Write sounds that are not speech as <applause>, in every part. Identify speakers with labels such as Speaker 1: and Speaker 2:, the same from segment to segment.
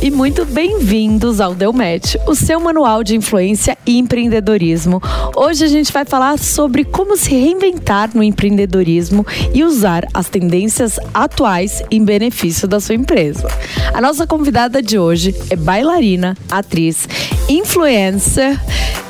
Speaker 1: e muito bem-vindos ao Delmatch, o seu manual de influência e empreendedorismo. Hoje a gente vai falar sobre como se reinventar no empreendedorismo e usar as tendências atuais em benefício da sua empresa. A nossa convidada de hoje é bailarina, atriz, influencer,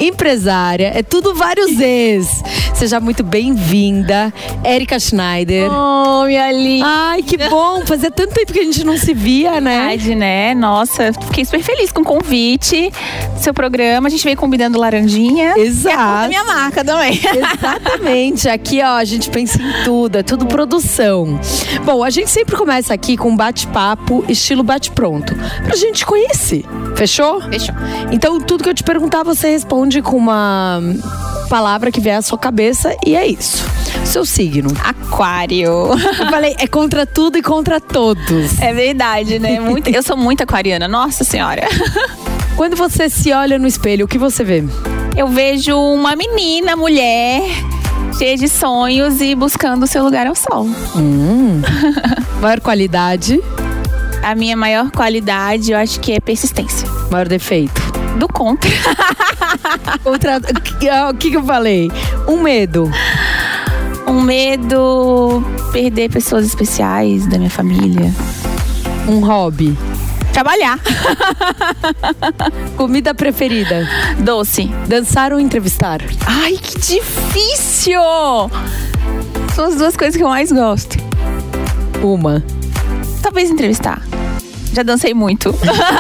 Speaker 1: empresária, é tudo vários <laughs> Z's. Seja muito bem-vinda, Erika Schneider.
Speaker 2: Oh, minha linda.
Speaker 1: Ai, que bom! Fazia tanto tempo que a gente não se via, né?
Speaker 2: Verdade, né? Nossa, fiquei super feliz com o convite do seu programa. A gente veio combinando laranjinha.
Speaker 1: Exato.
Speaker 2: E a da minha marca também. <laughs>
Speaker 1: Exatamente. Aqui, ó, a gente pensa em tudo, é tudo produção. Bom, a gente sempre começa aqui com um bate-papo, estilo bate-pronto, pra gente conhecer. Fechou?
Speaker 2: Fechou.
Speaker 1: Então, tudo que eu te perguntar, você responde com uma palavra que vier à sua cabeça e é isso. Seu signo.
Speaker 2: Aquário.
Speaker 1: Eu falei, é contra tudo e contra todos.
Speaker 2: É verdade, né? Muito, eu sou muito aquariana, nossa senhora. <laughs>
Speaker 1: Quando você se olha no espelho, o que você vê?
Speaker 2: Eu vejo uma menina, mulher, cheia de sonhos e buscando o seu lugar ao sol.
Speaker 1: Hum. <laughs> Maior qualidade,
Speaker 2: A minha maior qualidade, eu acho que é persistência.
Speaker 1: maior defeito.
Speaker 2: Do contra. <laughs>
Speaker 1: Outra, o que, que eu falei? Um medo.
Speaker 2: Um medo perder pessoas especiais da minha família.
Speaker 1: Um hobby.
Speaker 2: Trabalhar. <laughs>
Speaker 1: Comida preferida.
Speaker 2: Doce.
Speaker 1: Dançar ou entrevistar?
Speaker 2: Ai, que difícil! São as duas coisas que eu mais gosto.
Speaker 1: Uma.
Speaker 2: Talvez entrevistar. Já dancei muito.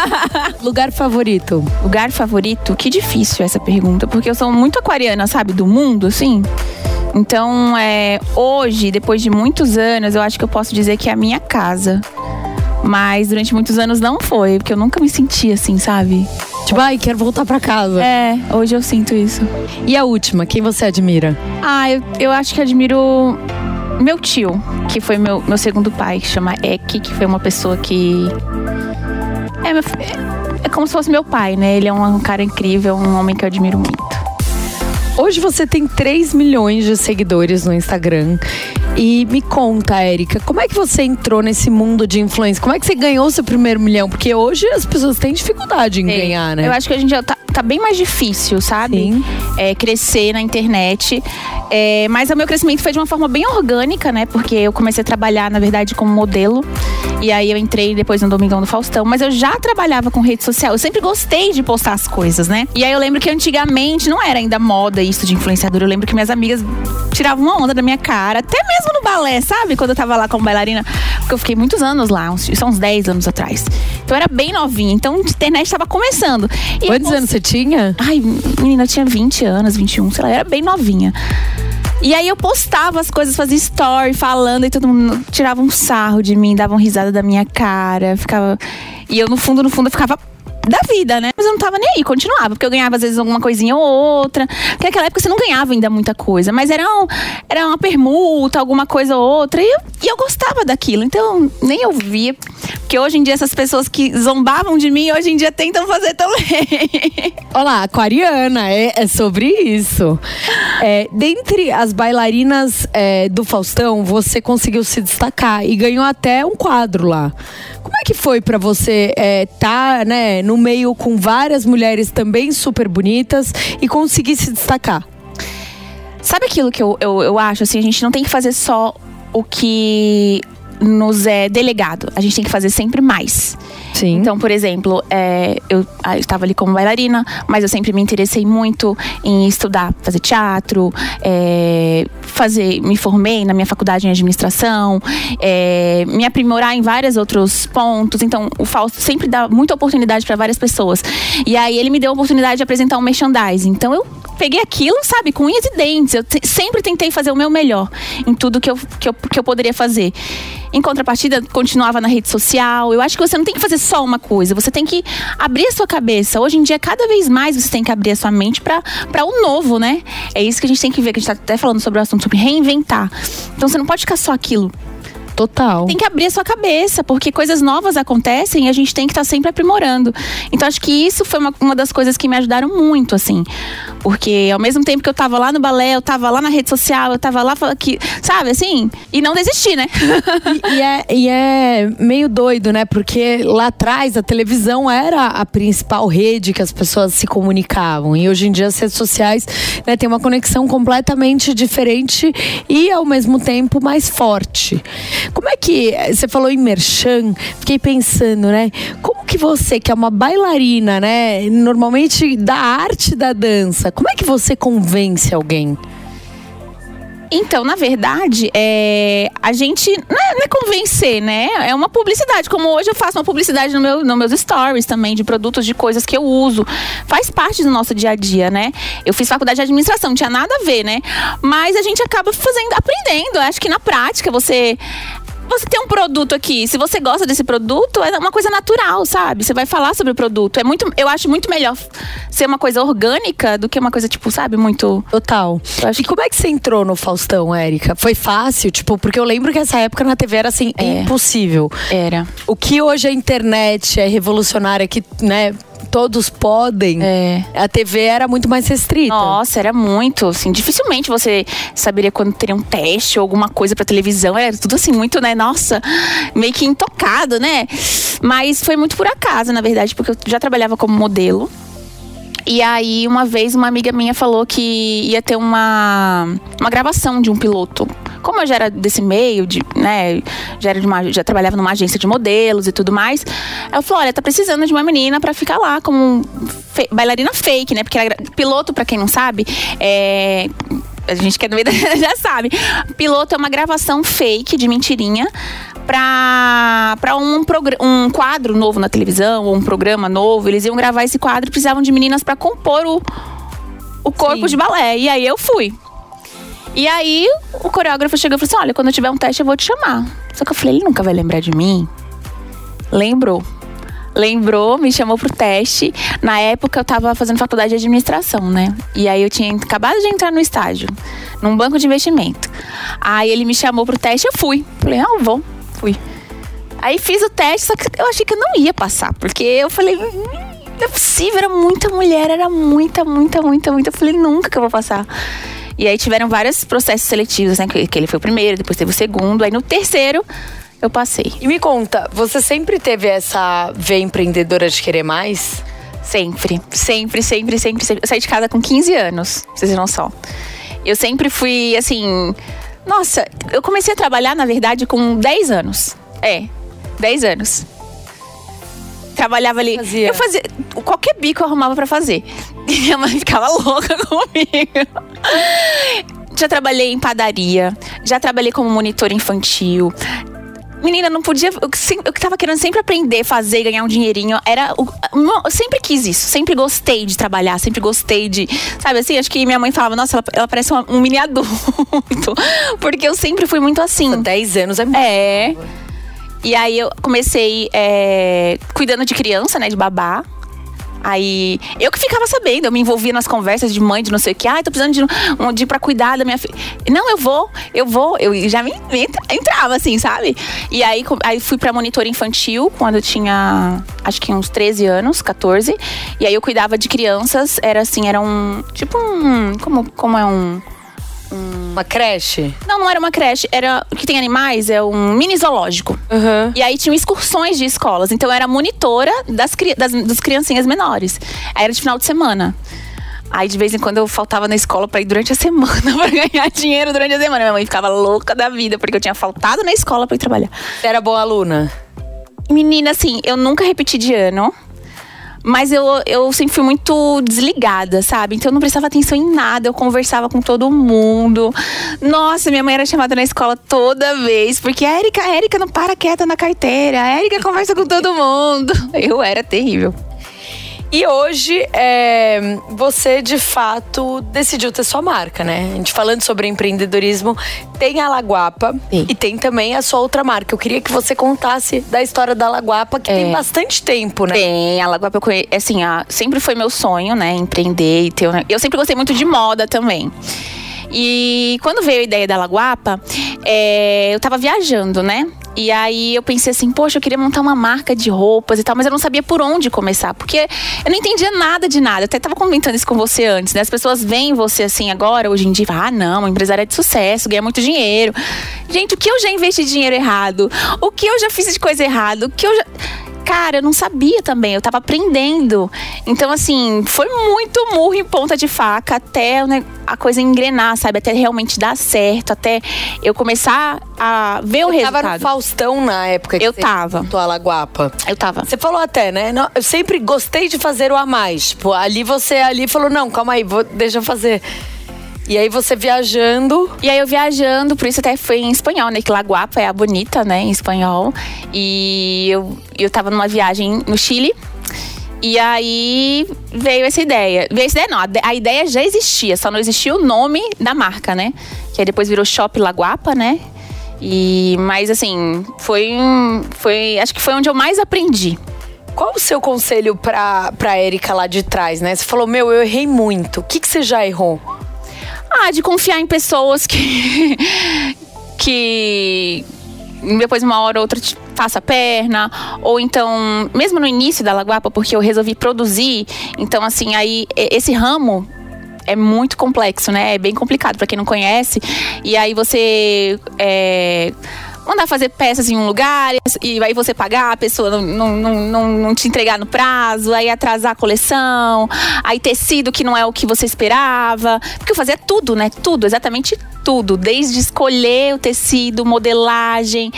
Speaker 2: <laughs>
Speaker 1: Lugar favorito?
Speaker 2: Lugar favorito? Que difícil essa pergunta, porque eu sou muito aquariana, sabe? Do mundo, assim. Então, é, hoje, depois de muitos anos, eu acho que eu posso dizer que é a minha casa. Mas durante muitos anos não foi, porque eu nunca me senti assim, sabe?
Speaker 1: Tipo, ai, quero voltar pra casa.
Speaker 2: É, hoje eu sinto isso.
Speaker 1: E a última, quem você admira?
Speaker 2: Ah, eu, eu acho que admiro meu tio, que foi meu, meu segundo pai, que chama Ek, que foi uma pessoa que. É, meu- é, é como se fosse meu pai, né? Ele é um cara incrível, um homem que eu admiro muito.
Speaker 1: Hoje você tem 3 milhões de seguidores no Instagram. E me conta, Érica, como é que você entrou nesse mundo de influência? Como é que você ganhou seu primeiro milhão? Porque hoje as pessoas têm dificuldade em ganhar, né?
Speaker 2: Eu acho que a gente já tá, tá bem mais difícil, sabe? É, crescer na internet. É, mas o meu crescimento foi de uma forma bem orgânica, né? Porque eu comecei a trabalhar, na verdade, como modelo. E aí eu entrei depois no Domingão do Faustão. Mas eu já trabalhava com rede social. Eu sempre gostei de postar as coisas, né? E aí eu lembro que antigamente não era ainda moda isso de influenciador. Eu lembro que minhas amigas tiravam uma onda da minha cara. Até mesmo no balé, sabe? Quando eu tava lá como bailarina. Porque eu fiquei muitos anos lá. Uns, são uns 10 anos atrás. Então eu era bem novinha. Então a internet tava começando. E
Speaker 1: Quantos
Speaker 2: eu
Speaker 1: anos você tinha?
Speaker 2: Ai, menina, eu tinha 20 anos, 21, sei lá, era bem novinha. E aí eu postava as coisas, fazia story falando e todo mundo tirava um sarro de mim, dava uma risada da minha cara, ficava. E eu, no fundo, no fundo, eu ficava da vida, né? Mas eu não tava nem aí, continuava, porque eu ganhava às vezes alguma coisinha ou outra. Porque naquela época você não ganhava ainda muita coisa, mas era, um, era uma permuta, alguma coisa ou outra. E eu, e eu gostava daquilo, então nem eu via. Porque hoje em dia essas pessoas que zombavam de mim, hoje em dia tentam fazer também. <laughs>
Speaker 1: Olá, aquariana, é, é sobre isso. É, dentre as bailarinas é, do Faustão, você conseguiu se destacar e ganhou até um quadro lá. Como é que foi pra você estar, né, num meio com várias mulheres também super bonitas e conseguir se destacar?
Speaker 2: Sabe aquilo que eu, eu, eu acho? Assim, a gente não tem que fazer só o que nos é delegado. A gente tem que fazer sempre mais.
Speaker 1: Sim.
Speaker 2: Então, por exemplo, é, eu ah, estava ali como bailarina, mas eu sempre me interessei muito em estudar, fazer teatro, é, fazer, me formei na minha faculdade em administração, é, me aprimorar em vários outros pontos. Então, o Fausto sempre dá muita oportunidade para várias pessoas. E aí ele me deu a oportunidade de apresentar um merchandising. Então eu peguei aquilo, sabe, com unhas e dentes. Eu sempre tentei fazer o meu melhor em tudo que eu, que eu, que eu poderia fazer. Em contrapartida, continuava na rede social. Eu acho que você não tem que fazer só uma coisa, você tem que abrir a sua cabeça. Hoje em dia, cada vez mais você tem que abrir a sua mente para o novo, né? É isso que a gente tem que ver, que a gente tá até falando sobre o assunto, sobre reinventar. Então você não pode ficar só aquilo.
Speaker 1: Total.
Speaker 2: Tem que abrir a sua cabeça, porque coisas novas acontecem e a gente tem que estar tá sempre aprimorando. Então acho que isso foi uma, uma das coisas que me ajudaram muito, assim. Porque ao mesmo tempo que eu tava lá no balé, eu tava lá na rede social, eu tava lá que, sabe, assim, e não desistir, né?
Speaker 1: e, e, é, e é meio doido, né? Porque lá atrás a televisão era a principal rede que as pessoas se comunicavam. E hoje em dia as redes sociais né, têm uma conexão completamente diferente e ao mesmo tempo mais forte. Como é que você falou em merchan? Fiquei pensando, né? Como que você, que é uma bailarina, né, normalmente da arte da dança, como é que você convence alguém?
Speaker 2: Então, na verdade, é, a gente não é, não é, convencer, né? É uma publicidade. Como hoje eu faço uma publicidade no meu, nos meus stories também, de produtos, de coisas que eu uso. Faz parte do nosso dia a dia, né? Eu fiz faculdade de administração, não tinha nada a ver, né? Mas a gente acaba fazendo, aprendendo. Acho que na prática você você tem um produto aqui, se você gosta desse produto, é uma coisa natural, sabe? Você vai falar sobre o produto. É muito, eu acho muito melhor ser uma coisa orgânica do que uma coisa tipo, sabe, muito
Speaker 1: total. E como é que você entrou no Faustão, Érica? Foi fácil, tipo, porque eu lembro que essa época na TV era assim é. impossível.
Speaker 2: Era.
Speaker 1: O que hoje a internet é revolucionária que, né, todos podem,
Speaker 2: é.
Speaker 1: a TV era muito mais restrita.
Speaker 2: Nossa, era muito, assim, dificilmente você saberia quando teria um teste ou alguma coisa para televisão, era tudo assim muito, né, nossa, meio que intocado, né? Mas foi muito por acaso, na verdade, porque eu já trabalhava como modelo. E aí, uma vez, uma amiga minha falou que ia ter uma, uma gravação de um piloto. Como eu já era desse meio, de, né, já, era de uma, já trabalhava numa agência de modelos e tudo mais, ela falou: olha, tá precisando de uma menina para ficar lá como fe bailarina fake, né? Porque piloto, para quem não sabe, é a gente que é do meio <laughs> já sabe. Piloto é uma gravação fake de mentirinha para um, um quadro novo na televisão, ou um programa novo. Eles iam gravar esse quadro e precisavam de meninas para compor o, o corpo Sim. de balé. E aí eu fui. E aí o coreógrafo chegou e falou assim: Olha, quando eu tiver um teste eu vou te chamar. Só que eu falei: Ele nunca vai lembrar de mim. Lembrou. Lembrou, me chamou pro teste. Na época eu tava fazendo faculdade de administração, né? E aí eu tinha acabado de entrar no estágio, num banco de investimento. Aí ele me chamou pro teste, eu fui. Falei, ah, vou fui. Aí fiz o teste, só que eu achei que eu não ia passar, porque eu falei, hum, não é possível, era muita mulher, era muita, muita, muita, muita. Eu falei, nunca que eu vou passar. E aí tiveram vários processos seletivos, né? Que ele foi o primeiro, depois teve o segundo. Aí no terceiro, eu passei.
Speaker 1: E me conta, você sempre teve essa veia empreendedora de querer mais?
Speaker 2: Sempre, sempre, sempre, sempre, sempre. Eu saí de casa com 15 anos, vocês não só. Eu sempre fui, assim, nossa, eu comecei a trabalhar, na verdade, com 10 anos. É, 10 anos. Trabalhava ali.
Speaker 1: Fazia.
Speaker 2: Eu fazia. Qualquer bico eu arrumava para fazer. <laughs> E minha mãe ficava louca <laughs> comigo. Já trabalhei em padaria, já trabalhei como monitor infantil, Menina, não podia. Eu, eu tava querendo sempre aprender, fazer, ganhar um dinheirinho. Era. Eu sempre quis isso. Sempre gostei de trabalhar, sempre gostei de. Sabe assim? Acho que minha mãe falava, nossa, ela, ela parece uma, um mini adulto. <laughs> Porque eu sempre fui muito assim.
Speaker 1: 10 anos é muito.
Speaker 2: É. E aí eu comecei é, cuidando de criança, né? De babá. Aí eu que ficava sabendo, eu me envolvia nas conversas de mãe, de não sei o que. Ah, tô precisando de, um, de pra cuidar da minha filha. Não, eu vou, eu vou. Eu já me entrava assim, sabe? E aí, aí fui pra monitora infantil quando eu tinha acho que uns 13 anos, 14. E aí eu cuidava de crianças, era assim, era um. Tipo um. Como, como é um
Speaker 1: Uma creche?
Speaker 2: Não, não era uma creche, era o que tem animais, é um mini zoológico.
Speaker 1: Uhum.
Speaker 2: E aí tinham excursões de escolas. Então eu era monitora das, das, das criancinhas menores. Aí era de final de semana. Aí de vez em quando eu faltava na escola pra ir durante a semana <laughs> pra ganhar dinheiro durante a semana. Minha mãe ficava louca da vida porque eu tinha faltado na escola pra ir trabalhar.
Speaker 1: Você era boa aluna?
Speaker 2: Menina, assim, eu nunca repeti de ano. Mas eu, eu sempre fui muito desligada, sabe? Então eu não prestava atenção em nada, eu conversava com todo mundo. Nossa, minha mãe era chamada na escola toda vez, porque a Érica, a Érica não para quieta na carteira, a Érica conversa com todo mundo. <laughs> Eu era terrível.
Speaker 1: E hoje, é, você de fato decidiu ter sua marca, né? A gente falando sobre empreendedorismo, tem a Laguapa
Speaker 2: Tem.
Speaker 1: e tem também a sua outra marca. Eu queria que você contasse da história da Laguapa, que tem
Speaker 2: É.
Speaker 1: bastante tempo, né?
Speaker 2: Tem, a Lagoa eu conhe- assim, a- sempre foi meu sonho, né, empreender e ter. Eu sempre gostei muito de moda também. E quando veio a ideia da Laguapa, é, eu tava viajando, né? E aí eu pensei assim, poxa, eu queria montar uma marca de roupas e tal, mas eu não sabia por onde começar, porque eu não entendia nada de nada. Eu até tava comentando isso com você antes, né? As pessoas veem você assim agora, hoje em dia, ah, não, empresária de sucesso, ganha muito dinheiro. Gente, o que eu já investi dinheiro errado? O que eu já fiz de coisa errada? O que eu já. Cara, eu não sabia também, eu tava aprendendo. Então, assim, foi muito murro em ponta de faca até né, a coisa engrenar, sabe? Até realmente dar certo, até eu começar a ver o
Speaker 1: Você tava
Speaker 2: resultado.
Speaker 1: no Faustão na época que
Speaker 2: Eu
Speaker 1: você
Speaker 2: tava.
Speaker 1: montou a Laguapa.
Speaker 2: Eu tava.
Speaker 1: Você falou até, né? Não, eu sempre gostei de fazer o a mais. Tipo, ali você ali falou, não, calma aí, vou, deixa eu fazer. E aí você viajando.
Speaker 2: E aí eu viajando, por isso até foi em espanhol, né? Que La Guapa é a bonita, né? Em espanhol. E eu, eu tava numa viagem no Chile. E aí veio essa ideia. Veio essa ideia, não. A, de- a ideia já existia, só não existia o nome da marca, né? Que aí depois virou Shop La Guapa, né? E, mas assim, foi um. Foi, acho que foi onde eu mais aprendi.
Speaker 1: Qual o seu conselho pra, pra Érica lá de trás, né? Você falou, meu, eu errei muito. O que, que você já errou?
Speaker 2: Ah, de confiar em pessoas que. <laughs> que. Depois, uma hora ou outra, passa a perna. Ou então, mesmo no início da Laguapa, porque eu resolvi produzir. Então, assim, aí, esse ramo é muito complexo, né? É bem complicado pra quem não conhece. E aí você. é, Mandar fazer peças em um lugar e aí você pagar, a pessoa não, não, não, não, não te entregar no prazo, aí atrasar a coleção, aí tecido que não é o que você esperava. Porque eu fazia tudo, né? Tudo, exatamente tudo. Desde escolher o tecido, modelagem,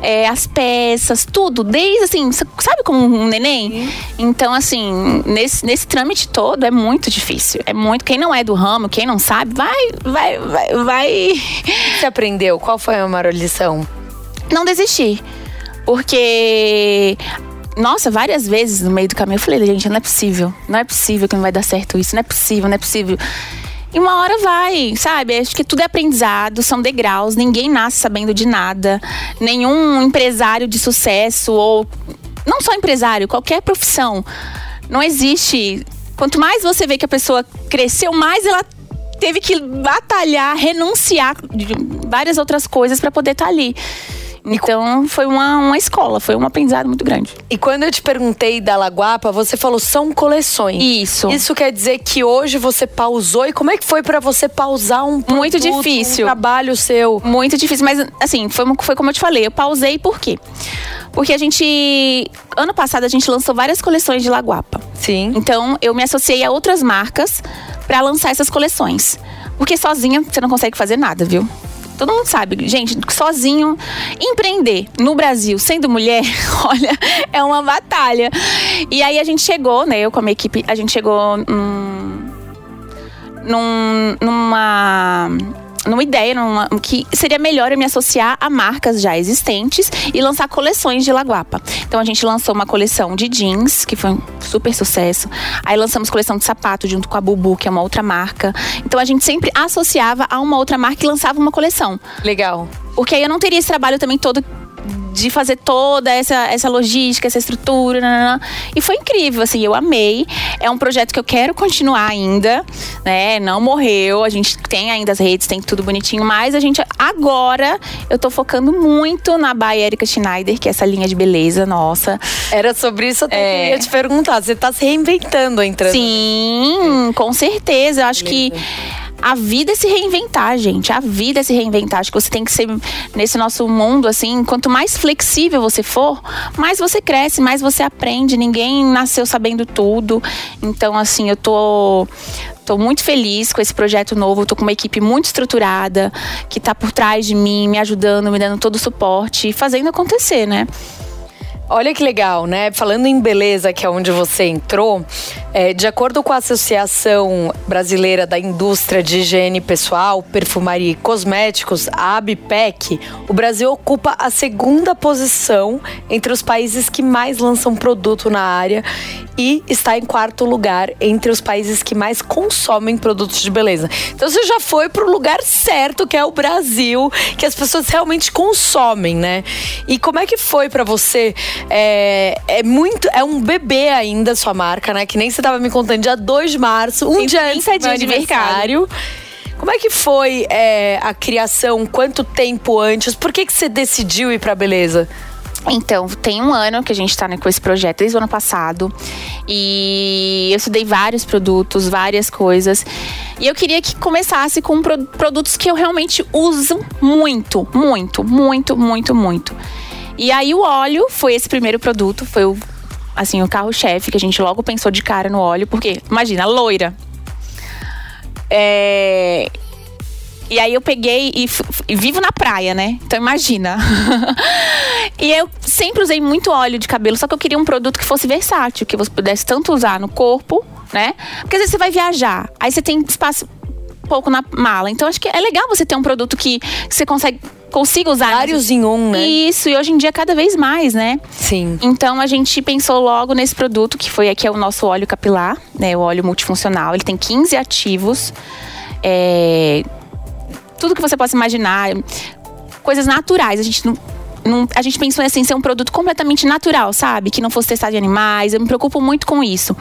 Speaker 2: é, as peças, tudo. Desde assim, sabe como um neném? Então, assim, nesse, nesse trâmite todo é muito difícil. É muito. Quem não é do ramo, quem não sabe, vai, vai, vai, vai.
Speaker 1: O que você aprendeu? Qual foi a maior lição?
Speaker 2: Não desistir. Porque. Nossa, várias vezes no meio do caminho eu falei, gente, não é possível. Não é possível que não vai dar certo isso. Não é possível, não é possível. E uma hora vai, sabe? Acho que tudo é aprendizado, são degraus, ninguém nasce sabendo de nada. Nenhum empresário de sucesso, ou não só empresário, qualquer profissão. Não existe. Quanto mais você vê que a pessoa cresceu, mais ela teve que batalhar, renunciar de várias outras coisas para poder estar ali. Então foi uma, uma escola, foi um aprendizado muito grande.
Speaker 1: E quando eu te perguntei da Laguapa, você falou são coleções.
Speaker 2: Isso.
Speaker 1: Isso quer dizer que hoje você pausou. E como é que foi pra você pausar um produto,
Speaker 2: Muito difícil.
Speaker 1: um trabalho seu?
Speaker 2: Muito difícil, mas assim, foi, foi como eu te falei, eu pausei por quê? Porque a gente. Ano passado a gente lançou várias coleções de Laguapa.
Speaker 1: Sim.
Speaker 2: Então eu me associei a outras marcas para lançar essas coleções. Porque sozinha você não consegue fazer nada, viu? Todo mundo sabe, gente, sozinho empreender no Brasil, sendo mulher, <laughs> olha, é uma batalha. E aí a gente chegou, né, eu com a minha equipe, a gente chegou num, num, numa numa ideia numa, que seria melhor eu me associar a marcas já existentes e lançar coleções de Laguapa. Então a gente lançou uma coleção de jeans, que foi um super sucesso. Aí lançamos coleção de sapato junto com a Bubu, que é uma outra marca. Então a gente sempre associava a uma outra marca e lançava uma coleção.
Speaker 1: Legal.
Speaker 2: Porque aí eu não teria esse trabalho também todo de fazer toda essa, essa logística, essa estrutura. nananã. E foi incrível, assim, eu amei. É um projeto que eu quero continuar ainda, né? Não morreu. A gente tem ainda as redes, tem tudo bonitinho, mas a gente agora eu tô focando muito na By Erika Schneider, que é essa linha de beleza nossa.
Speaker 1: Era sobre isso que eu
Speaker 2: É.
Speaker 1: queria te perguntar. Você tá se reinventando entrando.
Speaker 2: Sim, com certeza. Eu acho que A vida é se reinventar, gente. A vida é se reinventar. Acho que você tem que ser nesse nosso mundo assim, quanto mais flexível você for, mais você cresce, mais você aprende. Ninguém nasceu sabendo tudo. Então, assim, eu tô Estou muito feliz com esse projeto novo. Estou com uma equipe muito estruturada que está por trás de mim, me ajudando, me dando todo o suporte e fazendo acontecer, né?
Speaker 1: Olha que legal, né? Falando em beleza, que é onde você entrou, é, de acordo com a Associação Brasileira da Indústria de Higiene Pessoal, Perfumaria e Cosméticos, a ABPEC, o Brasil ocupa a segunda posição entre os países que mais lançam produto na área e está em quarto lugar entre os países que mais consomem produtos de beleza. Então você já foi para o lugar certo, que é o Brasil, que as pessoas realmente consomem, né? E como é que foi para você? É, é muito. É um bebê ainda a sua marca, né? Que nem você estava me contando, dia 2 de março, um
Speaker 2: Tem
Speaker 1: dia antes
Speaker 2: 30
Speaker 1: do
Speaker 2: de
Speaker 1: aniversário. Como é que foi é, a criação? Quanto tempo antes? Por que, que você decidiu ir pra beleza?
Speaker 2: Então, tem um ano que a gente está né, com esse projeto, desde o ano passado. E eu estudei vários produtos, várias coisas. E eu queria que começasse com pro- produtos que eu realmente uso muito, muito, muito, muito, muito. E aí o óleo foi esse primeiro produto, foi o assim, o carro-chefe que a gente logo pensou de cara no óleo, porque imagina, loira. É, e aí eu peguei e, e vivo na praia, né? Então imagina. <laughs> e eu sempre usei muito óleo de cabelo, só que eu queria um produto que fosse versátil, que você pudesse tanto usar no corpo, né? Porque às vezes você vai viajar, aí você tem espaço pouco na mala. Então acho que é legal você ter um produto que, você consegue consiga usar
Speaker 1: Vários em um, né?
Speaker 2: Isso, e hoje em dia cada vez mais, né?
Speaker 1: Sim.
Speaker 2: Então a gente pensou logo nesse produto que foi aqui é o nosso óleo capilar, né? O óleo multifuncional. Ele tem 15 ativos. É, tudo que você possa imaginar, coisas naturais. A gente não, não- a gente pensou assim, ser um produto completamente natural, sabe? Que não fosse testado em animais. Eu me preocupo muito com isso.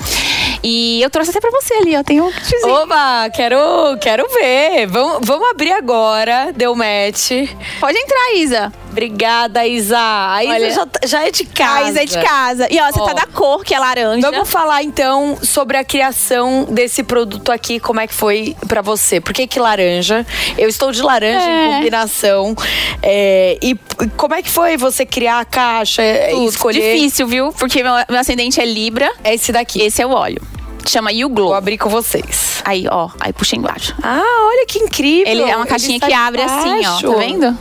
Speaker 2: E eu trouxe até pra você ali, ó. Tem um kitzinho.
Speaker 1: Oba, quero, quero ver. Vamos, vamos abrir agora. Deu match.
Speaker 2: Pode entrar, Isa.
Speaker 1: Obrigada, Isa. A Isa
Speaker 2: Olha,
Speaker 1: já, já é de casa.
Speaker 2: A Isa é de casa. E ó, você
Speaker 1: Ó.
Speaker 2: tá da cor, que é laranja.
Speaker 1: Vamos falar então sobre a criação desse produto aqui, como é que foi pra você? Por que que laranja? Eu estou de laranja
Speaker 2: É.
Speaker 1: em combinação. É, e como é que foi você criar a caixa
Speaker 2: Tudo.
Speaker 1: escolher?
Speaker 2: Difícil, viu? Porque meu, meu ascendente é Libra.
Speaker 1: É esse daqui.
Speaker 2: Esse é o óleo. Chama You Glow.
Speaker 1: Vou abrir com vocês.
Speaker 2: Aí, ó. Aí puxa embaixo.
Speaker 1: Ah, olha que incrível.
Speaker 2: Ele é uma caixinha que abre assim, ó. Tá vendo?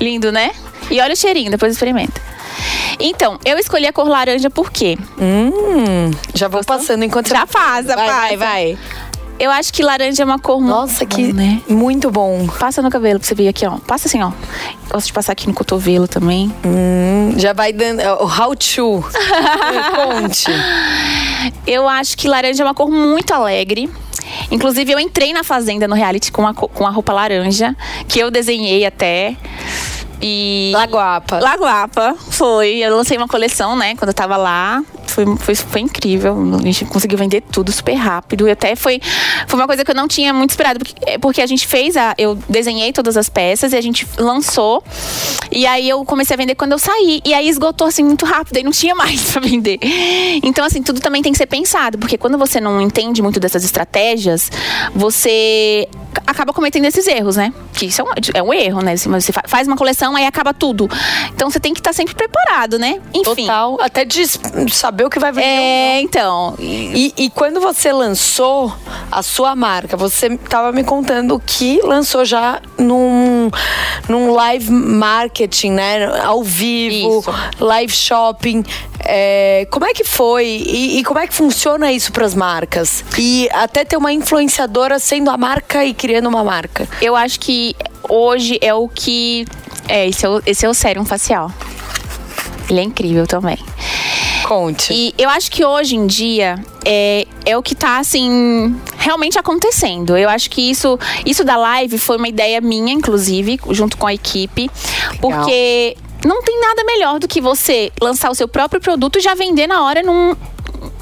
Speaker 2: Lindo, né? E olha o cheirinho, depois experimenta. Então, eu escolhi a cor laranja por quê?
Speaker 1: Hum, já vou passando enquanto
Speaker 2: Já
Speaker 1: você-
Speaker 2: passa,
Speaker 1: vai, vai, vai.
Speaker 2: Eu acho que laranja é uma cor muito
Speaker 1: Nossa,
Speaker 2: bom,
Speaker 1: que
Speaker 2: né?
Speaker 1: muito bom.
Speaker 2: Passa no cabelo pra você ver aqui, ó. Passa assim, ó. Gosto de passar aqui no cotovelo também.
Speaker 1: Hum, já vai dando o how to. <laughs> Conte.
Speaker 2: Eu acho que laranja é uma cor muito alegre. Inclusive, eu entrei na fazenda no reality com a, co- com a roupa laranja, que eu desenhei até. E.
Speaker 1: Lagoapa.
Speaker 2: Lagoapa, foi. Eu lancei uma coleção, né, quando eu tava lá. Foi, foi, foi incrível. A gente conseguiu vender tudo super rápido. E até foi, foi uma coisa que eu não tinha muito esperado. Porque, é, porque a gente fez a. Eu desenhei todas as peças e a gente lançou. E aí eu comecei a vender quando eu saí. E aí esgotou assim muito rápido. E não tinha <laughs> mais pra vender. Então, assim, tudo também tem que ser pensado. Porque quando você não entende muito dessas estratégias, você acaba cometendo esses erros, né? Que isso é um, é um erro, né? Assim, Você fa- faz uma coleção, aí acaba tudo. Então você tem que estar sempre preparado, né? Enfim.
Speaker 1: Total. Até de saber o que vai vender.
Speaker 2: É, então. e-
Speaker 1: E, quando você lançou a sua marca, você estava me contando que lançou já num, num live marketing, né? Ao vivo,
Speaker 2: Isso.
Speaker 1: live shopping. É, como é que foi? E, e como é que funciona isso para as marcas? E até ter uma influenciadora sendo a marca e criando uma marca.
Speaker 2: Eu acho que hoje é o que. É, esse é o, esse é o Serum Facial. Ele é incrível também.
Speaker 1: Conte.
Speaker 2: E eu acho que hoje em dia é, é o que tá, assim, realmente acontecendo. Eu acho que isso, isso da live foi uma ideia minha, inclusive, junto com a equipe. Porque não tem nada melhor do que você lançar o seu próprio produto e já vender na hora num.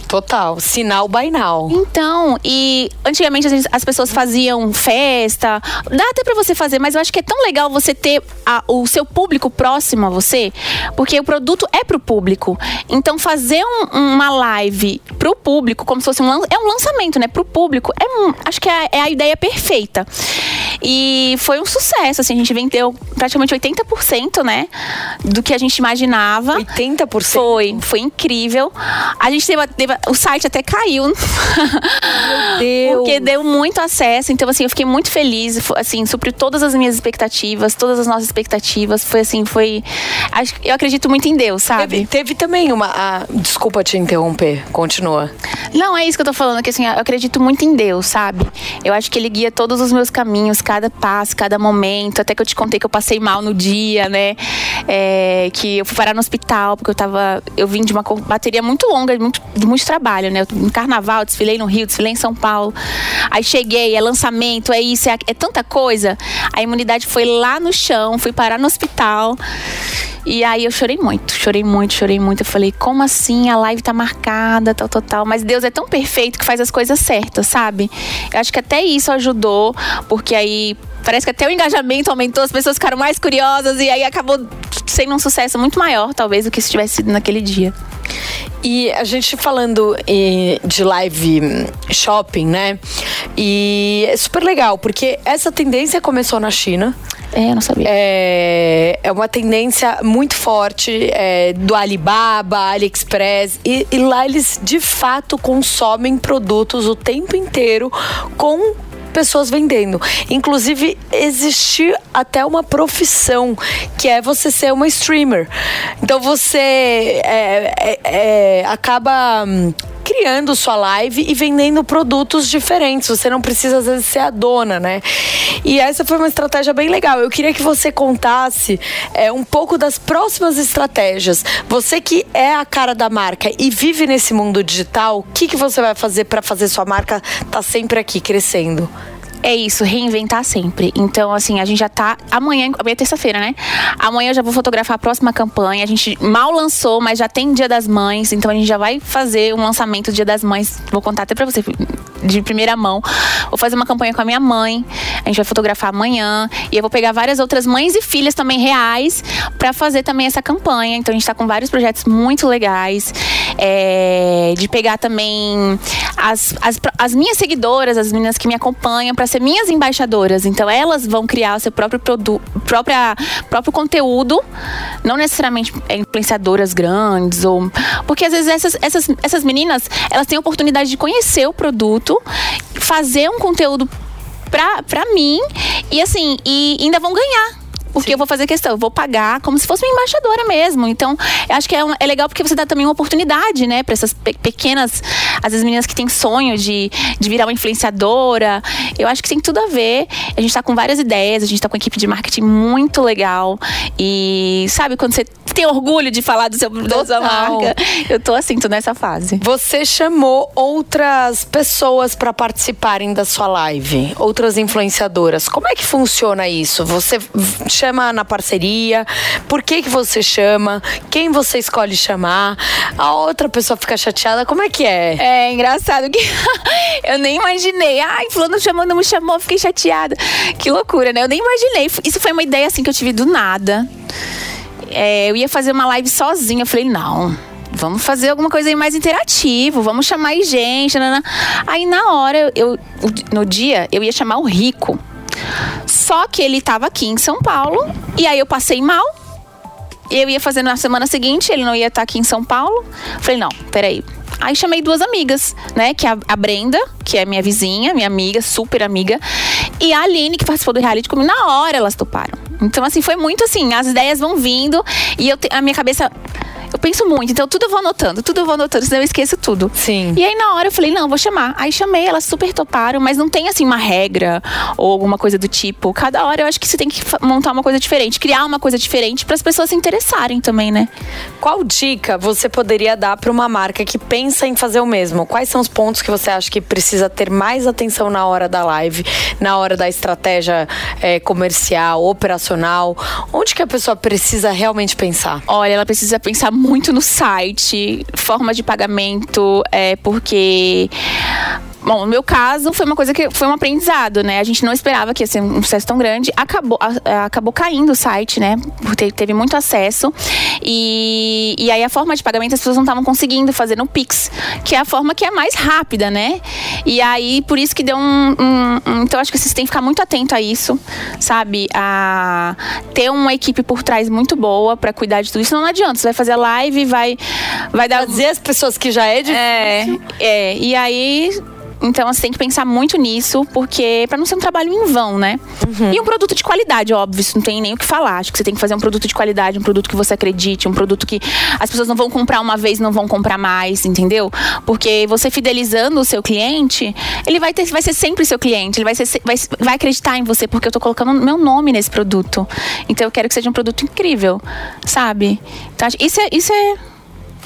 Speaker 1: Total. Sinal now.
Speaker 2: Então, e antigamente as, as pessoas faziam festa. Dá até pra você fazer, mas eu acho que é tão legal você ter a- o seu público próximo a você, porque o produto é pro público. Então, fazer um- uma live pro público, como se fosse um, é um lançamento, né? Pro público, é acho que é, é a ideia perfeita. E foi um sucesso, assim, a gente vendeu praticamente 80%, né? Do que a gente imaginava.
Speaker 1: 80%.
Speaker 2: Foi, foi incrível. A gente teve, teve- o site até caiu.
Speaker 1: Deus.
Speaker 2: Porque deu muito acesso, então assim, eu fiquei muito feliz, assim, supriu todas as minhas expectativas, todas as nossas expectativas, foi assim, foi eu acredito muito em Deus,
Speaker 1: Teve,
Speaker 2: sabe?
Speaker 1: teve também uma. ah, desculpa te interromper, continua.
Speaker 2: Não, é isso que eu tô falando, que assim, eu acredito muito em Deus, sabe? Eu acho que ele guia todos os meus caminhos, cada passo, cada momento, até que eu te contei que eu passei mal no dia, né? É, que eu fui parar no hospital, porque eu tava. Eu vim de uma bateria muito longa, de muito, de muito trabalho, né? No carnaval, desfilei no Rio, desfilei em São Paulo. Aí cheguei, é lançamento, é isso, é, é tanta coisa. A imunidade foi lá no chão, fui parar no hospital. E aí eu chorei muito, chorei muito, chorei muito. Eu falei, como assim? A live tá marcada, tal, tal, tal. Mas Deus é tão perfeito que faz as coisas certas, sabe? Eu acho que até isso ajudou, porque aí parece que até o engajamento aumentou, as pessoas ficaram mais curiosas e aí acabou sendo um sucesso muito maior, talvez, do que se tivesse sido naquele dia.
Speaker 1: E a gente falando eh, de live hum, shopping, né? E é super legal, porque essa tendência começou na China.
Speaker 2: É, eu não sabia.
Speaker 1: É, é uma tendência muito forte é, do Alibaba, AliExpress. E, e lá eles de fato consomem produtos o tempo inteiro com pessoas vendendo. Inclusive, existir até uma profissão, que é você ser uma streamer. Então você é, é, é, acaba. Criando sua live e vendendo produtos diferentes. Você não precisa, às vezes, ser a dona, né? E essa foi uma estratégia bem legal. Eu queria que você contasse é, um pouco das próximas estratégias. Você que é a cara da marca e vive nesse mundo digital, o que, que você vai fazer para fazer sua marca estar sempre aqui crescendo?
Speaker 2: É isso, reinventar sempre. Então, assim, a gente já tá. Amanhã, amanhã é terça-feira, né? Amanhã eu já vou fotografar a próxima campanha. A gente mal lançou, mas já tem Dia das Mães. Então a gente já vai fazer um lançamento Dia das Mães. Vou contar até pra você de primeira mão. Vou fazer uma campanha com a minha mãe. A gente vai fotografar amanhã. E eu vou pegar várias outras mães e filhas também reais pra fazer também essa campanha. Então a gente tá com vários projetos muito legais. É, de pegar também as, as, as minhas seguidoras, as meninas que me acompanham, para ser minhas embaixadoras. Então elas vão criar o seu próprio produto, própria, próprio conteúdo, não necessariamente é, influenciadoras grandes ou porque às vezes essas, essas, essas meninas elas têm a oportunidade de conhecer o produto, fazer um conteúdo pra mim e assim e ainda vão ganhar. Porque eu vou fazer questão, eu vou pagar como se fosse uma embaixadora mesmo. Então, eu acho que é, um- é legal porque você dá também uma oportunidade, né, para essas pe- pequenas, às vezes meninas que têm sonho de, de virar uma influenciadora. Eu acho que tem tudo a ver. A gente tá com várias ideias, a gente tá com uma equipe de marketing muito legal. E sabe quando você tem orgulho de falar do seu, da sua
Speaker 1: Total.
Speaker 2: marca? Eu tô assim, tô nessa fase.
Speaker 1: Você chamou outras pessoas para participarem da sua live, outras influenciadoras. Como é que funciona isso? Você v- chama na parceria? Por que que você chama? Quem você escolhe chamar? A outra pessoa fica chateada? Como é que é?
Speaker 2: É engraçado que <laughs> eu nem imaginei. Ai, fulano chamou, não me chamou, fiquei chateada. Que loucura, né? Eu nem imaginei. Isso foi uma ideia assim que eu tive do nada. É, eu ia fazer uma live sozinha. Eu falei, não. Vamos fazer alguma coisa aí mais interativo, vamos chamar gente. nanana. Aí na hora, eu, no dia, eu ia chamar o Rico. Só que ele tava aqui em São Paulo. E aí eu passei mal. Eu ia fazer na semana seguinte, ele não ia estar aqui em São Paulo. Falei, não, peraí. Aí chamei duas amigas, né? Que é a- a Brenda, que é minha vizinha, minha amiga, super amiga. E a Aline, que participou do reality comigo. Na hora elas toparam. Então, assim, foi muito assim. As ideias vão vindo e eu te- a minha cabeça. Eu penso muito, então tudo eu vou anotando, tudo eu vou anotando, senão eu esqueço tudo.
Speaker 1: Sim.
Speaker 2: E aí na hora eu falei, não, vou chamar. Aí chamei, elas super toparam, mas não tem assim uma regra ou alguma coisa do tipo. Cada hora eu acho que você tem que montar uma coisa diferente, criar uma coisa diferente para as pessoas se interessarem também, né?
Speaker 1: Qual dica você poderia dar para uma marca que pensa em fazer o mesmo? Quais são os pontos que você acha que precisa ter mais atenção na hora da live, na hora da estratégia eh, comercial, operacional? Onde que a pessoa precisa realmente pensar?
Speaker 2: Olha, ela precisa pensar muito no site, forma de pagamento, é porque Bom, no meu caso, foi uma coisa que foi um aprendizado, né? A gente não esperava que ia ser um sucesso tão grande. Acabou, a, acabou caindo o site, né? Porque teve muito acesso. E, e aí a forma de pagamento as pessoas não estavam conseguindo fazer no Pix, que é a forma que é mais rápida, né? E aí, por isso que deu um. um, um então, acho que vocês têm que ficar muito atento a isso, sabe? A ter uma equipe por trás muito boa para cuidar de tudo isso. Não adianta, você vai fazer live, vai, vai dar.
Speaker 1: Fazer as pessoas que já é difícil.
Speaker 2: É, é. E aí então você tem que pensar muito nisso, porque para não ser um trabalho em vão, né? Uhum. E um produto de qualidade, óbvio, isso não tem nem o que falar. Acho que você tem que fazer um produto de qualidade, um produto que você acredite, um produto que as pessoas não vão comprar uma vez, não vão comprar mais, entendeu? Porque você fidelizando o seu cliente, ele vai ter, vai ser sempre seu cliente, ele vai, ser, vai, vai acreditar em você, porque eu tô colocando meu nome nesse produto. Então eu quero que seja um produto incrível, sabe? Então, isso é, isso é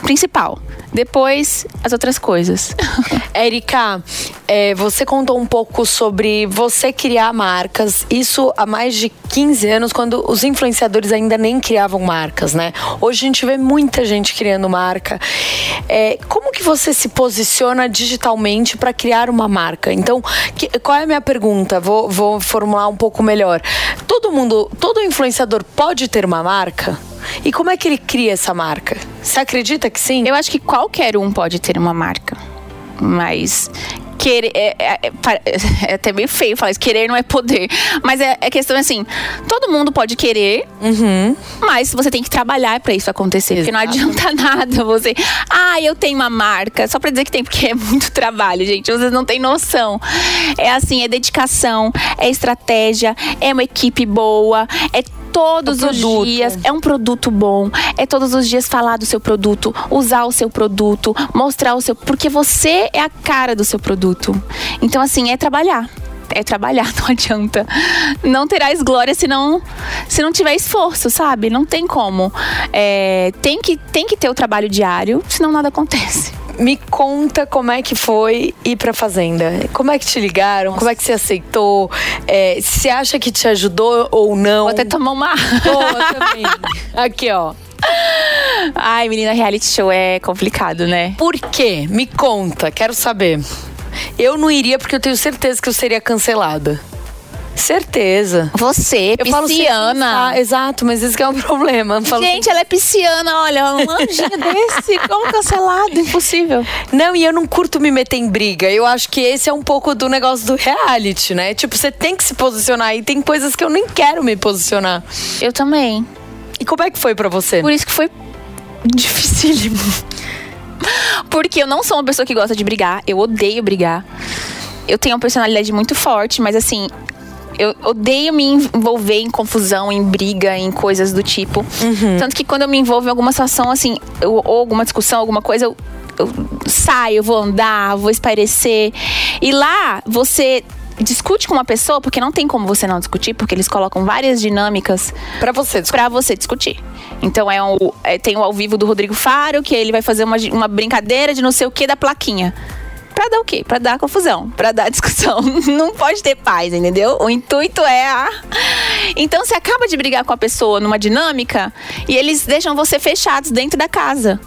Speaker 2: principal. Depois, as outras coisas. <laughs>
Speaker 1: Érica, é, você contou um pouco sobre você criar marcas. Isso há mais de 15 anos, quando os influenciadores ainda nem criavam marcas, né? Hoje a gente vê muita gente criando marca. É, como que você se posiciona digitalmente para criar uma marca? Então, que, qual é a minha pergunta? Vou, vou formular um pouco melhor. Todo mundo, todo influenciador pode ter uma marca? E como é que ele cria essa marca? Você acredita que sim?
Speaker 2: Eu acho que qualquer um pode ter uma marca. Mas querer. É, é, é, <laughs> é, até meio feio falar isso, querer não é poder. Mas é, é questão assim: todo mundo pode querer, uhum. mas você tem que trabalhar para isso acontecer. Exato. Porque não adianta <laughs> nada você. Ah, eu tenho uma marca. Só pra dizer que tem, porque é muito trabalho, gente. Vocês não têm noção. É assim: é dedicação, é estratégia, é uma equipe boa, é todos é os dias. É um produto bom. É todos os dias falar do seu produto, usar o seu produto, mostrar o seu. Porque você é a cara do seu produto. Então, assim, é trabalhar é trabalhar, <laughs> não adianta. Não terás glória se não, se não tiver esforço, sabe? Não tem como. É, tem, que, tem que ter o trabalho diário, senão nada acontece.
Speaker 1: Me conta como é que foi ir pra fazenda. Como é que te ligaram? Como é que você aceitou? É, você acha que te ajudou ou não?
Speaker 2: Vou até tomar uma.
Speaker 1: Boa também. <laughs> Aqui, ó.
Speaker 2: Ai, menina, reality show é complicado, né?
Speaker 1: Por quê? Me conta, quero saber. Eu não iria porque eu tenho certeza que eu seria cancelada. Certeza.
Speaker 2: Você, eu pisciana.
Speaker 1: Falo exato, mas esse é um <laughs> problema.
Speaker 2: Gente, assim. ela é pisciana, olha, um anjinho <laughs> desse, como cancelado, impossível.
Speaker 1: Não, e eu não curto me meter em briga. Eu acho que esse é um pouco do negócio do reality, né? Tipo, você tem que se posicionar e tem coisas que eu nem quero me posicionar.
Speaker 2: Eu também.
Speaker 1: E como é que foi para você?
Speaker 2: Por isso que foi dificílimo. <laughs> Porque eu não sou uma pessoa que gosta de brigar, eu odeio brigar. Eu tenho uma personalidade muito forte, mas assim, eu odeio me envolver em confusão, em briga, em coisas do tipo. Uhum. Tanto que quando eu me envolvo em alguma situação, assim, eu, ou alguma discussão, alguma coisa, eu, eu saio, vou andar, vou espairecer. E lá, você discute com uma pessoa, porque não tem como você não discutir, porque eles colocam várias dinâmicas
Speaker 1: para você.
Speaker 2: Pra você discutir. Então é, um, é tem o ao vivo do Rodrigo Faro, que ele vai fazer uma, uma brincadeira de não sei o que da plaquinha. Pra dar o quê? Pra dar confusão, pra dar <laughs> discussão. Não pode ter paz, entendeu? O intuito é a. Então você acaba de brigar com a pessoa numa dinâmica e eles deixam você fechados dentro da casa.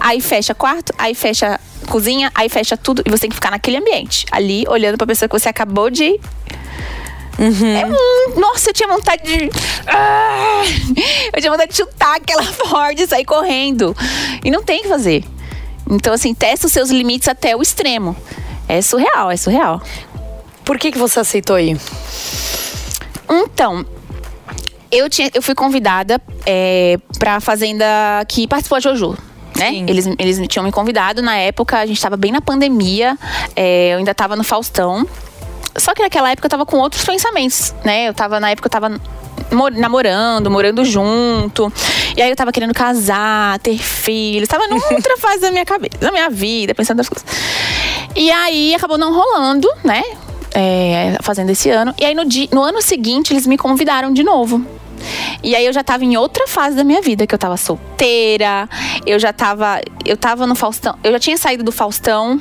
Speaker 2: Aí fecha quarto, aí fecha cozinha, aí fecha tudo e você tem que ficar naquele ambiente, ali olhando pra pessoa que você acabou de Uhum. É, nossa, eu tinha vontade de. Ah, eu tinha vontade de chutar aquela <laughs> Ford e sair correndo. E não tem que fazer. Então, assim, testa os seus limites até o extremo. É surreal, é surreal.
Speaker 1: Por que, que você aceitou ir?
Speaker 2: Então, eu, tinha, eu fui convidada é, pra fazenda que participou de Jojo né? Eles, eles tinham me convidado na época, a gente estava bem na pandemia, é, eu ainda estava no Faustão. Só que naquela época eu tava com outros pensamentos, né? Eu tava, na época eu tava namorando, morando junto. E aí eu tava querendo casar, ter filhos. Tava numa <laughs> outra fase da minha cabeça, da minha vida, pensando nas coisas. E aí acabou não rolando, né? É, fazendo esse ano. E aí no, dia, no ano seguinte eles me convidaram de novo. E aí eu já tava em outra fase da minha vida, que eu tava solteira, eu já tava. Eu tava no Faustão. Eu já tinha saído do Faustão.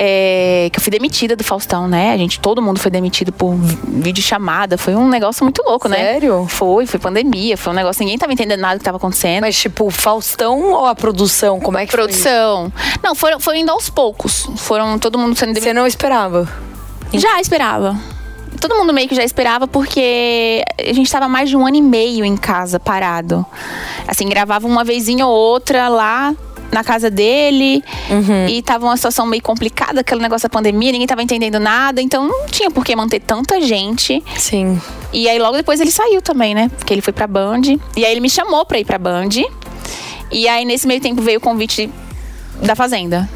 Speaker 2: É, que eu fui demitida do Faustão, né? A gente, todo mundo foi demitido por vídeo chamada. Foi um negócio muito louco, né?
Speaker 1: Sério?
Speaker 2: Foi, foi pandemia, foi um negócio, ninguém tava entendendo nada do que tava acontecendo.
Speaker 1: Mas, tipo, Faustão ou a produção? Como é que
Speaker 2: Produção. Não, foram, foi indo aos poucos. Foram todo mundo sendo
Speaker 1: foi?
Speaker 2: demitido.
Speaker 1: Você não esperava?
Speaker 2: Já esperava. Todo mundo meio que já esperava, porque a gente tava mais de um ano e meio em casa, parado. Assim, gravava uma vezinha ou outra lá na casa dele. E tava uma situação meio complicada, aquele negócio da pandemia, ninguém tava entendendo nada. Então não tinha por que manter tanta gente.
Speaker 1: Sim.
Speaker 2: E aí logo depois ele saiu também, né? Porque ele foi pra Band. E aí ele me chamou pra ir pra Band. E aí nesse meio tempo veio o convite da Fazenda.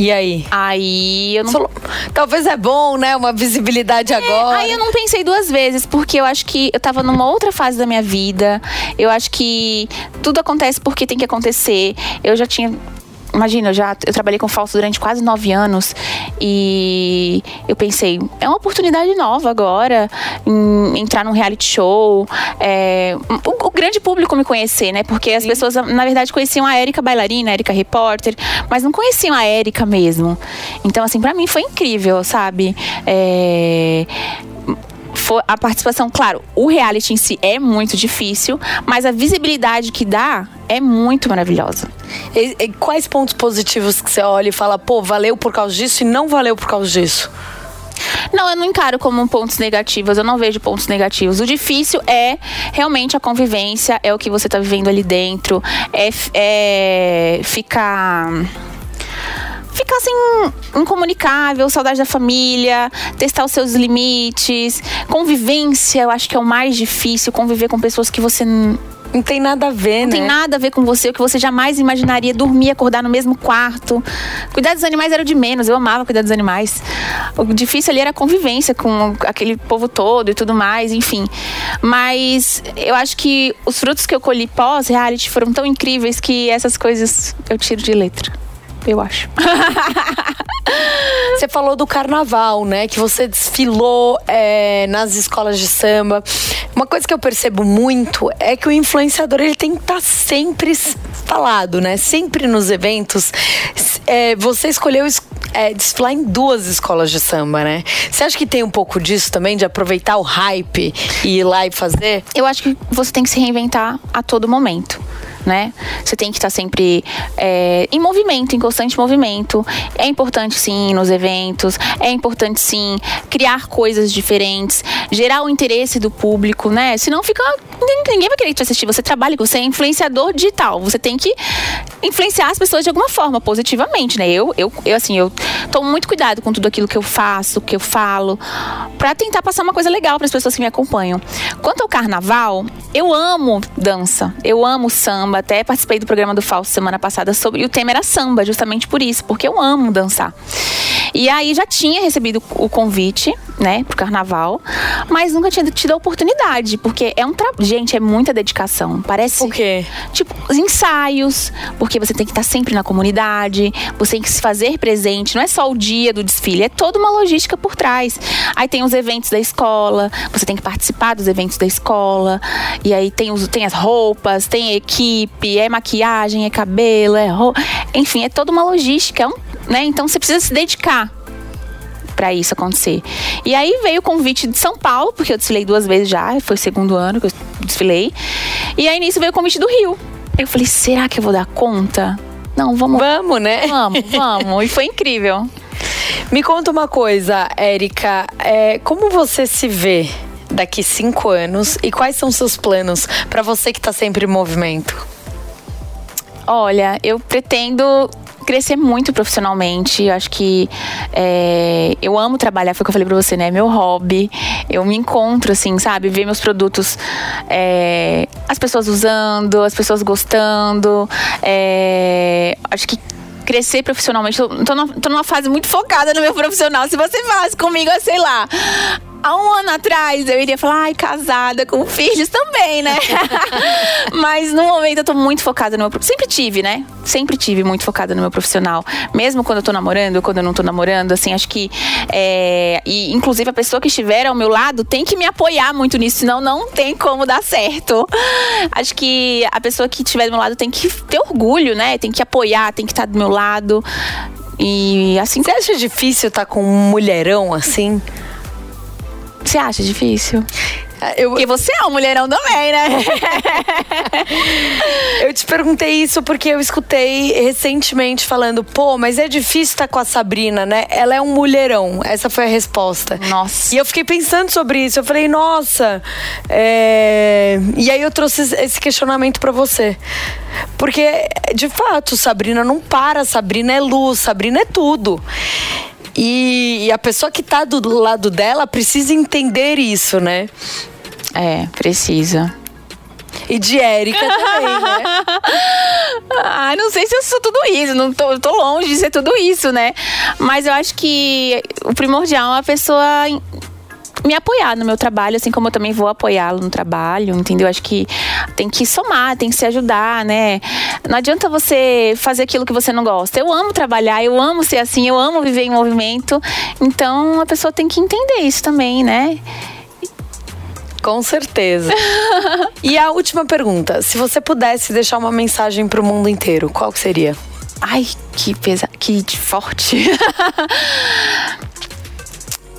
Speaker 1: E aí?
Speaker 2: Aí eu não
Speaker 1: Falou, Talvez é bom, né? Uma visibilidade agora.
Speaker 2: Aí eu não pensei duas vezes, porque eu acho que eu tava numa outra fase da minha vida. Eu acho que tudo acontece porque tem que acontecer. Eu já tinha. Imagina, eu já eu trabalhei com falso durante quase nove anos e eu pensei, é uma oportunidade nova agora entrar num reality show, é, o, o grande público me conhecer, né? Porque as pessoas, na verdade, conheciam a Érica bailarina, a Érica repórter, mas não conheciam a Érica mesmo. Então, assim, pra mim foi incrível, sabe? É, foi a participação, claro, o reality em si é muito difícil, mas a visibilidade que dá é muito maravilhosa.
Speaker 1: E- e quais pontos positivos que você olha e fala, pô, valeu por causa disso e não valeu por causa disso?
Speaker 2: Não, eu não encaro como pontos negativos, eu não vejo pontos negativos. O difícil é realmente a convivência, é o que você tá vivendo ali dentro, é, é ficar. Ficar assim, incomunicável, saudade da família, testar os seus limites, convivência, eu acho que é o mais difícil, conviver com pessoas que você
Speaker 1: Não tem nada a ver,
Speaker 2: não
Speaker 1: né?
Speaker 2: tem nada a ver com você, o que você jamais imaginaria dormir, acordar no mesmo quarto. Cuidar dos animais era o de menos, eu amava cuidar dos animais. O difícil ali era a convivência com aquele povo todo e tudo mais, enfim. Mas eu acho que os frutos que eu colhi pós-reality foram tão incríveis que essas coisas eu tiro de letra. Eu acho. <laughs>
Speaker 1: Você falou do carnaval, né? Que você desfilou é, nas escolas de samba. Uma coisa que eu percebo muito é que o influenciador ele tem que estar sempre s- falado, né? Sempre nos eventos. É, você escolheu es- é, desfilar em duas escolas de samba, né? Você acha que tem um pouco disso também, de aproveitar o hype e ir lá e fazer?
Speaker 2: eu acho que você tem que se reinventar a todo momento. Né? Você tem que estar sempre é, em movimento, em constante movimento. É importante sim ir nos eventos, é importante sim criar coisas diferentes, gerar o interesse do público, né? Senão fica. Ninguém, vai querer te assistir. Você trabalha, você é influenciador digital. Você tem que influenciar as pessoas de alguma forma, positivamente, né? Eu, eu, eu assim, eu tomo muito cuidado com tudo aquilo que eu faço, que eu falo, pra tentar passar uma coisa legal para as pessoas que me acompanham. Quanto ao carnaval, eu amo dança, eu amo samba. Até participei do programa do Falso semana passada sobre. E o tema era samba, justamente por isso, porque eu amo dançar. E aí já tinha recebido o convite, né, pro carnaval, mas nunca tinha tido a oportunidade, porque é um trabalho. Gente, é muita dedicação. Parece.
Speaker 1: O quê?
Speaker 2: Tipo, os ensaios, porque você tem que estar sempre na comunidade, você tem que se fazer presente, não é só o dia do desfile, é toda uma logística por trás. Aí tem os eventos da escola, você tem que participar dos eventos da escola, e aí tem, os, tem as roupas, tem a equipe, é maquiagem, é cabelo, é roupa. Enfim, é toda uma logística, é né? Então você precisa se dedicar para isso acontecer. E aí veio o convite de São Paulo, porque eu desfilei duas vezes já, foi o segundo ano que eu desfilei. E aí nisso veio o convite do Rio. Eu falei, será que eu vou dar conta? Não, vamos.
Speaker 1: Vamos, né?
Speaker 2: Vamos, vamos. E foi incrível. <laughs>
Speaker 1: Me conta uma coisa, Érica. É, como você se vê daqui cinco anos e quais são seus planos para você que tá sempre em movimento?
Speaker 2: Olha, eu pretendo crescer muito profissionalmente. Eu acho que é, eu amo trabalhar, foi o que eu falei pra você, né? Meu hobby. Eu me encontro, assim, sabe? Ver meus produtos, é, as pessoas usando, as pessoas gostando. É, acho que crescer profissionalmente. Eu tô, numa, tô numa fase muito focada no meu profissional. Se você falasse comigo, sei lá. Há um ano atrás eu iria falar, ai, casada com filhos também, né? <laughs> Mas no momento eu tô muito focada no meu. Sempre tive, né? Sempre tive muito focada no meu profissional. Mesmo quando eu tô namorando, quando eu não tô namorando, assim, acho que. é, E inclusive a pessoa que estiver ao meu lado tem que me apoiar muito nisso, senão não tem como dar certo. Acho que a pessoa que estiver do meu lado tem que ter orgulho, né? Tem que apoiar, tem que estar do meu lado. E assim,
Speaker 1: Você acha difícil estar com um mulherão assim?
Speaker 2: Você acha difícil?
Speaker 1: Eu,
Speaker 2: Porque você é um mulherão também, né? <laughs>
Speaker 1: eu te perguntei isso porque eu escutei recentemente falando, pô, mas é difícil estar com a Sabrina, né? Ela é um mulherão. Essa foi a resposta.
Speaker 2: Nossa.
Speaker 1: E eu fiquei pensando sobre isso. Eu falei, nossa. é, E aí eu trouxe esse questionamento pra você. Porque, de fato, Sabrina não para. Sabrina é luz, Sabrina é tudo. E, e a pessoa que tá do lado dela precisa entender isso, né?
Speaker 2: É, precisa.
Speaker 1: E de Érica também, né? <laughs>
Speaker 2: Ah, não sei se eu sou tudo isso, não tô, tô longe de ser tudo isso, né? Mas eu acho que o primordial é a pessoa me apoiar no meu trabalho, assim como eu também vou apoiá-lo no trabalho, entendeu? Acho que tem que somar, tem que se ajudar, né? Não adianta você fazer aquilo que você não gosta. Eu amo trabalhar, eu amo ser assim, eu amo viver em movimento. Então a pessoa tem que entender isso também, né?
Speaker 1: Com certeza. <laughs> e a última pergunta: se você pudesse deixar uma mensagem pro mundo inteiro, qual que seria?
Speaker 2: Ai, que pesa, que forte. <laughs>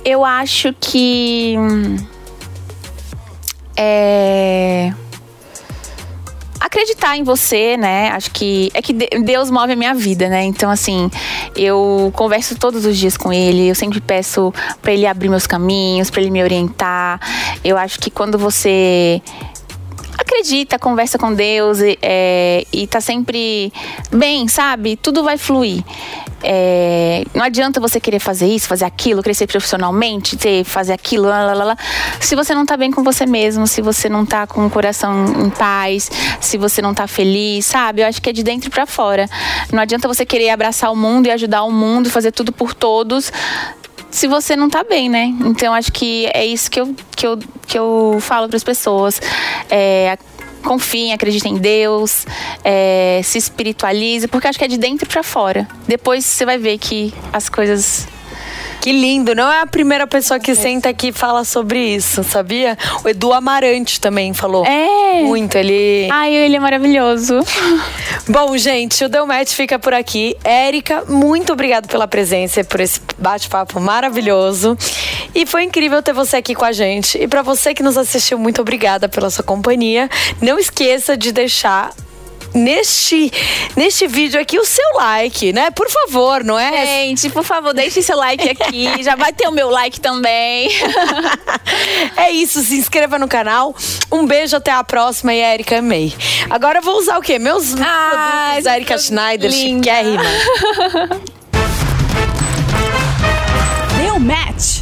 Speaker 2: Eu acho que hum, é acreditar em você, né? Acho que é que de- Deus move a minha vida, né? Então assim, eu converso todos os dias com ele, eu sempre peço pra ele abrir meus caminhos, pra ele me orientar. Eu acho que quando você acredita, conversa com Deus e, é, e tá sempre bem, sabe? Tudo vai fluir. É, não adianta você querer fazer isso, fazer aquilo, crescer profissionalmente, ter, fazer aquilo, lá, lá, lá, se você não tá bem com você mesmo, se você não tá com o coração em paz, se você não tá feliz, sabe? Eu acho que é de dentro pra fora. Não adianta você querer abraçar o mundo e ajudar o mundo, fazer tudo por todos, se você não tá bem, né? Então acho que é isso que eu, que eu, que eu falo para as pessoas. É, confiem, acreditem em Deus, é, se espiritualize, porque acho que é de dentro para fora. Depois você vai ver que as coisas.
Speaker 1: Que lindo, não é a primeira pessoa que senta aqui e fala sobre isso, sabia? O Edu Amarante também falou.
Speaker 2: É.
Speaker 1: Muito, ele.
Speaker 2: Ai, ele é maravilhoso.
Speaker 1: Bom, gente, o Deu Match fica por aqui. Érica, muito obrigada pela presença e por esse bate-papo maravilhoso. E foi incrível ter você aqui com a gente. E pra você que nos assistiu, muito obrigada pela sua companhia. Não esqueça de deixar neste, neste vídeo aqui o seu like, né? Por favor, não é?
Speaker 2: Gente, por favor, deixe seu like aqui. <laughs> Já vai ter o meu like também.
Speaker 1: É isso, se inscreva no canal. Um beijo, até a próxima. E Érica, amei. Agora eu vou usar o quê? Meus
Speaker 2: Ai,
Speaker 1: produtos da Erika Schneider,
Speaker 2: linda.
Speaker 1: chiquérrima.
Speaker 3: Deu match.